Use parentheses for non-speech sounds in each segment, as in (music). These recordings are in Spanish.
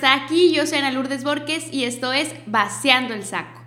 estar aquí. Yo soy Ana Lourdes Borges y esto es Vaciando el Saco.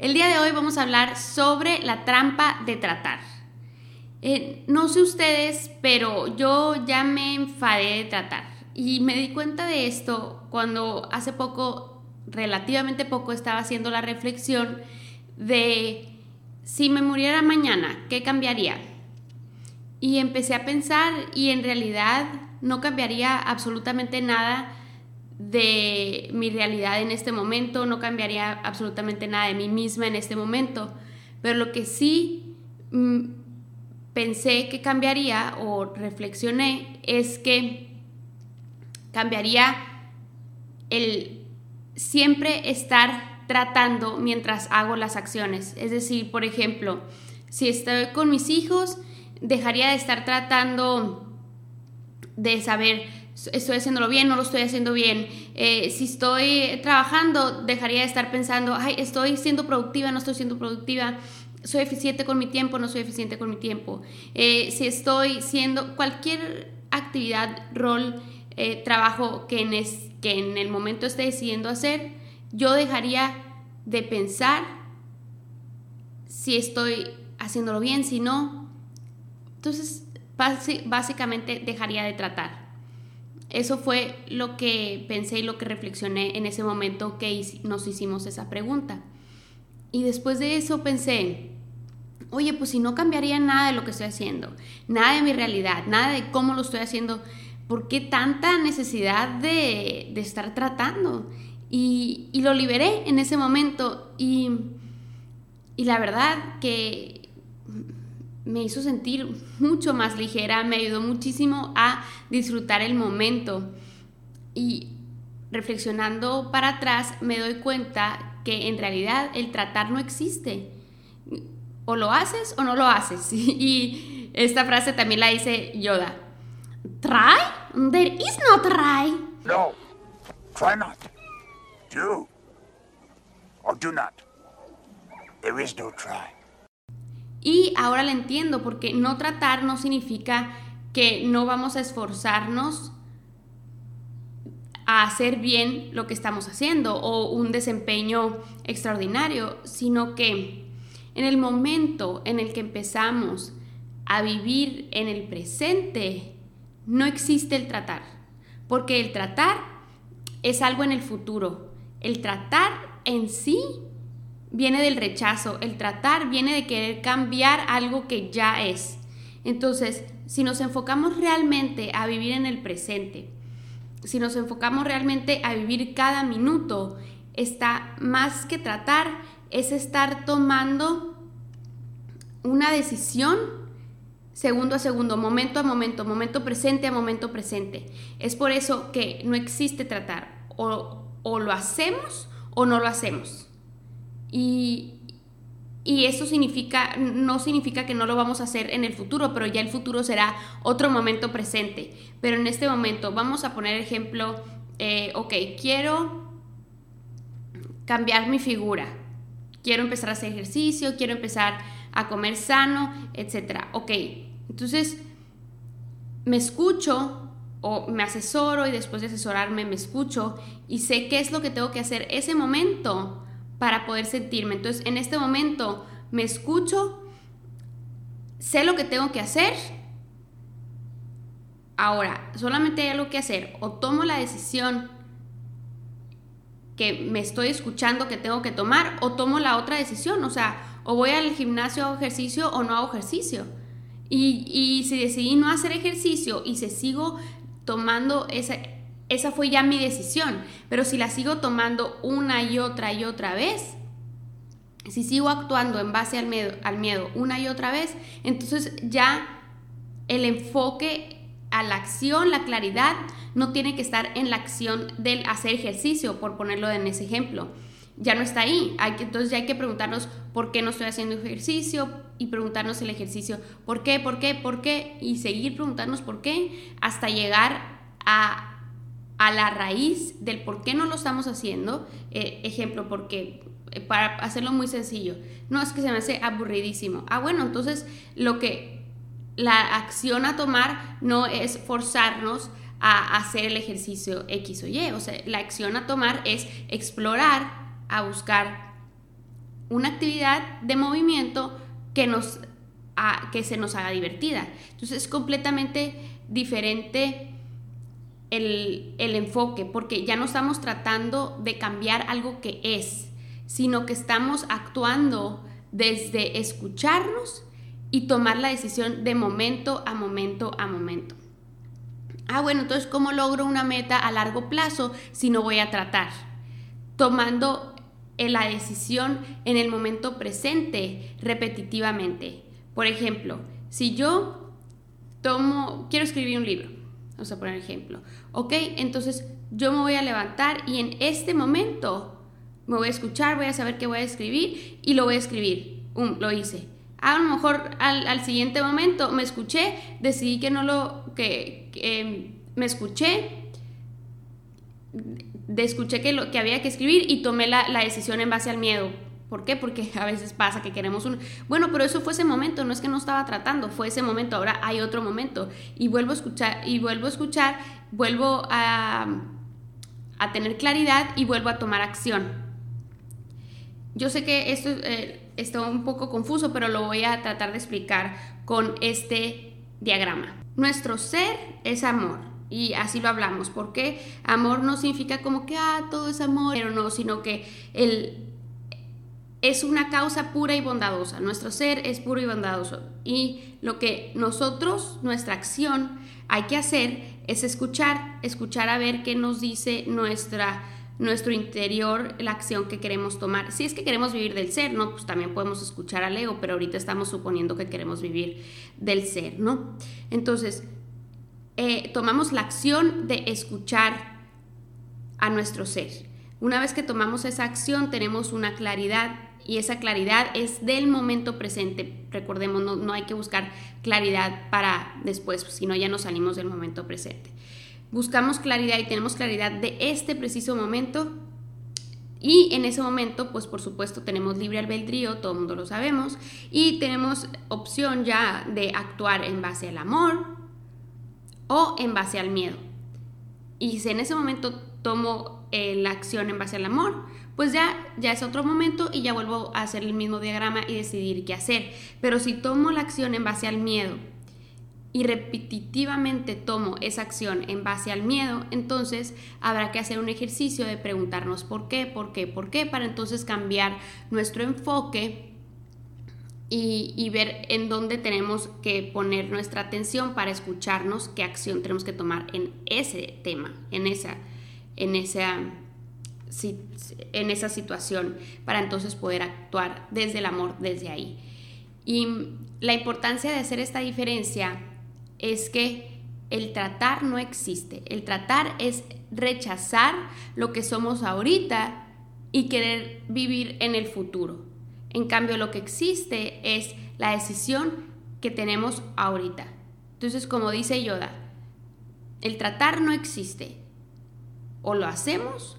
El día de hoy vamos a hablar sobre la trampa de tratar. Eh, no sé ustedes, pero yo ya me enfadé de tratar. Y me di cuenta de esto cuando hace poco, relativamente poco, estaba haciendo la reflexión de si me muriera mañana, ¿qué cambiaría? Y empecé a pensar y en realidad no cambiaría absolutamente nada de mi realidad en este momento, no cambiaría absolutamente nada de mí misma en este momento, pero lo que sí mm, pensé que cambiaría o reflexioné es que cambiaría el siempre estar tratando mientras hago las acciones. Es decir, por ejemplo, si estoy con mis hijos, dejaría de estar tratando de saber estoy haciéndolo bien, no lo estoy haciendo bien. Eh, si estoy trabajando, dejaría de estar pensando, ay, estoy siendo productiva, no estoy siendo productiva. Soy eficiente con mi tiempo, no soy eficiente con mi tiempo. Eh, si estoy siendo cualquier actividad, rol, eh, trabajo que en, es, que en el momento esté decidiendo hacer, yo dejaría de pensar si estoy haciéndolo bien, si no. Entonces, básicamente dejaría de tratar. Eso fue lo que pensé y lo que reflexioné en ese momento que nos hicimos esa pregunta. Y después de eso pensé, oye, pues si no cambiaría nada de lo que estoy haciendo, nada de mi realidad, nada de cómo lo estoy haciendo, ¿por qué tanta necesidad de, estar tratando? Y, lo liberé en ese momento y, y la verdad que me hizo sentir mucho más ligera, me ayudó muchísimo a disfrutar el momento. Y reflexionando para atrás me doy cuenta que en realidad el tratar no existe. O lo haces o no lo haces. (laughs) Y esta frase también la dice Yoda. Try? There is no try. No. Try not. Do. Or do not. There is no try. Y ahora le entiendo, porque no tratar no significa que no vamos a esforzarnos a hacer bien lo que estamos haciendo o un desempeño extraordinario, sino que en el momento en el que empezamos a vivir en el presente, no existe el tratar, porque el tratar es algo en el futuro. El tratar en sí viene del rechazo, el tratar viene de querer cambiar algo que ya es. Entonces, si nos enfocamos realmente a vivir en el presente, si nos enfocamos realmente a vivir cada minuto, está más que tratar, es estar tomando una decisión segundo a segundo, momento a momento, momento presente a momento presente. Es por eso que no existe tratar, o, o lo hacemos o no lo hacemos. Y, eso significa, no significa que no lo vamos a hacer en el futuro, pero ya el futuro será otro momento presente. Pero en este momento, vamos a poner ejemplo, eh, ok, quiero cambiar mi figura, quiero empezar a hacer ejercicio, quiero empezar a comer sano, etc. Ok, entonces me escucho o me asesoro y después de asesorarme me escucho y sé qué es lo que tengo que hacer ese momento para poder sentirme. Entonces, en este momento me escucho, sé lo que tengo que hacer. Ahora, solamente hay algo que hacer. O tomo la decisión que me estoy escuchando que tengo que tomar, o tomo la otra decisión. O sea, o voy al gimnasio, hago ejercicio o no hago ejercicio. Y, y si decidí no hacer ejercicio y se sigo tomando ese esa fue ya mi decisión. Pero si la sigo tomando una y otra y otra vez, si sigo actuando en base al miedo, al miedo una y otra vez, entonces ya el enfoque a la acción, la claridad, no tiene que estar en la acción del hacer ejercicio, por ponerlo en ese ejemplo. Ya no está ahí. Hay que, entonces ya hay que preguntarnos por qué no estoy haciendo ejercicio y preguntarnos el ejercicio, por qué, por qué, por qué, y seguir preguntarnos por qué hasta llegar a a la raíz del por qué no lo estamos haciendo. Eh, ejemplo, porque eh, para hacerlo muy sencillo, no es que se me hace aburridísimo. Ah, bueno, entonces lo que la acción a tomar no es forzarnos a hacer el ejercicio X o Y. O sea, la acción a tomar es explorar, a buscar una actividad de movimiento que, nos, que se nos haga divertida. Entonces es completamente diferente el, el enfoque, porque ya no estamos tratando de cambiar algo que es, sino que estamos actuando desde escucharnos y tomar la decisión de momento a momento a momento. Ah, bueno, entonces, ¿cómo logro una meta a largo plazo si no voy a tratar? Tomando la decisión en el momento presente repetitivamente. Por ejemplo, si yo tomo, quiero escribir un libro, vamos a poner ejemplo, ok, entonces yo me voy a levantar y en este momento me voy a escuchar, voy a saber qué voy a escribir y lo voy a escribir. Um, lo hice. A lo mejor al, siguiente momento me escuché, decidí que no lo, que, em, me escuché, de escuché que, lo, que había que escribir y tomé la, la, decisión en base al miedo. ¿Por qué? Porque (laughs) a veces pasa que queremos un... Bueno, pero eso fue ese momento, no es que no estaba tratando, fue ese momento, ahora hay otro momento. Y vuelvo a escuchar, y vuelvo a escuchar, vuelvo a, a tener claridad y vuelvo a tomar acción. Yo sé que esto eh, está un poco confuso, pero lo voy a tratar de explicar con este diagrama. Nuestro ser es amor. Y así lo hablamos, porque amor no significa como que, ah, todo es amor, pero no, sino que el, es una causa pura y bondadosa. Nuestro ser es puro y bondadoso. Y lo que nosotros, nuestra acción, hay que hacer es escuchar, escuchar a ver qué nos dice nuestra nuestro interior la acción que queremos tomar. Si es que queremos vivir del ser, ¿no? Pues también podemos escuchar al ego, pero ahorita estamos suponiendo que queremos vivir del ser, ¿no? Entonces, eh, tomamos la acción de escuchar a nuestro ser. Una vez que tomamos esa acción, tenemos una claridad y esa claridad es del momento presente. Recordemos, no, no hay que buscar claridad para después, si no ya nos salimos del momento presente buscamos claridad y tenemos claridad de este preciso momento. Y en ese momento, pues por supuesto tenemos libre albedrío, todo el mundo lo sabemos, y tenemos opción ya de actuar en base al amor o en base al miedo. Y si en ese momento tomo eh, la acción en base al amor, pues ya, ya es otro momento y ya vuelvo a hacer el mismo diagrama y decidir qué hacer. Pero si tomo la acción en base al miedo y repetitivamente tomo esa acción en base al miedo, entonces habrá que hacer un ejercicio de preguntarnos por qué, por qué, por qué, para entonces cambiar nuestro enfoque y, ver en dónde tenemos que poner nuestra atención para escucharnos qué acción tenemos que tomar en ese tema, en esa, en esa, en esa situación, para entonces poder actuar desde el amor, desde ahí. Y la importancia de hacer esta diferencia es que el tratar no existe. El tratar es rechazar lo que somos ahorita y querer vivir en el futuro. En cambio, lo que existe es la decisión que tenemos ahorita. Entonces, como dice Yoda, el tratar no existe. O lo hacemos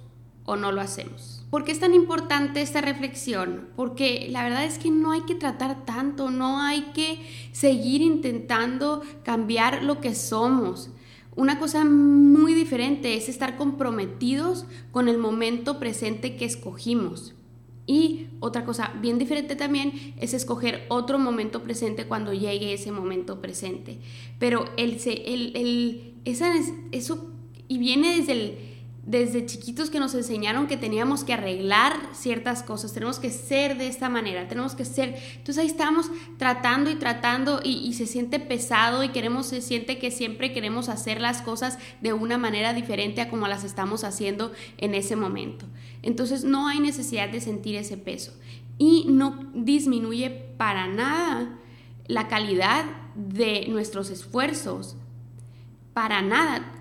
o no lo hacemos. ¿Por qué es tan importante esta reflexión? Porque la verdad es que no hay que tratar tanto, no hay que seguir intentando cambiar lo que somos. Una cosa muy diferente es estar comprometidos con el momento presente que escogimos. Y otra cosa bien diferente también es escoger otro momento presente cuando llegue ese momento presente. Pero el, el, el esa, eso, y viene desde el, desde chiquitos que nos enseñaron que teníamos que arreglar ciertas cosas, tenemos que ser de esta manera, tenemos que ser. Entonces ahí estamos tratando y tratando y, se siente pesado y queremos, se siente que siempre queremos hacer las cosas de una manera diferente a como las estamos haciendo en ese momento. Entonces no hay necesidad de sentir ese peso y no disminuye para nada la calidad de nuestros esfuerzos. Para nada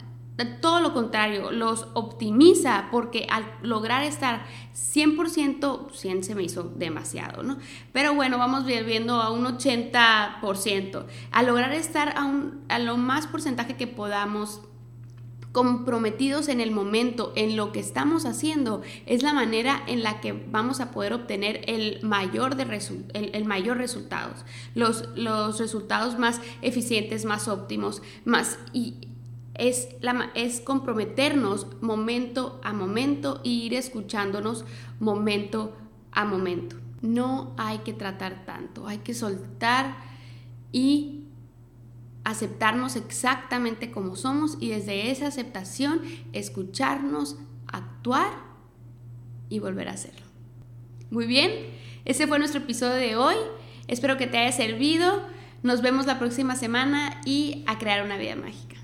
todo lo contrario, los optimiza porque al lograr estar 100%, 100 se me hizo demasiado, ¿no? Pero bueno, vamos viendo a un 80%. Al lograr estar a, un, a lo más porcentaje que podamos comprometidos en el momento, en lo que estamos haciendo, es la manera en la que vamos a poder obtener el mayor, de el, mayor resultados, los, los resultados más eficientes, más óptimos, más... es, comprometernos momento a momento e ir escuchándonos momento a momento. No hay que tratar tanto, hay que soltar y aceptarnos exactamente como somos y desde esa aceptación escucharnos, actuar y volver a hacerlo. Muy bien, ese fue nuestro episodio de hoy. Espero que te haya servido. Nos vemos la próxima semana y a crear una vida mágica.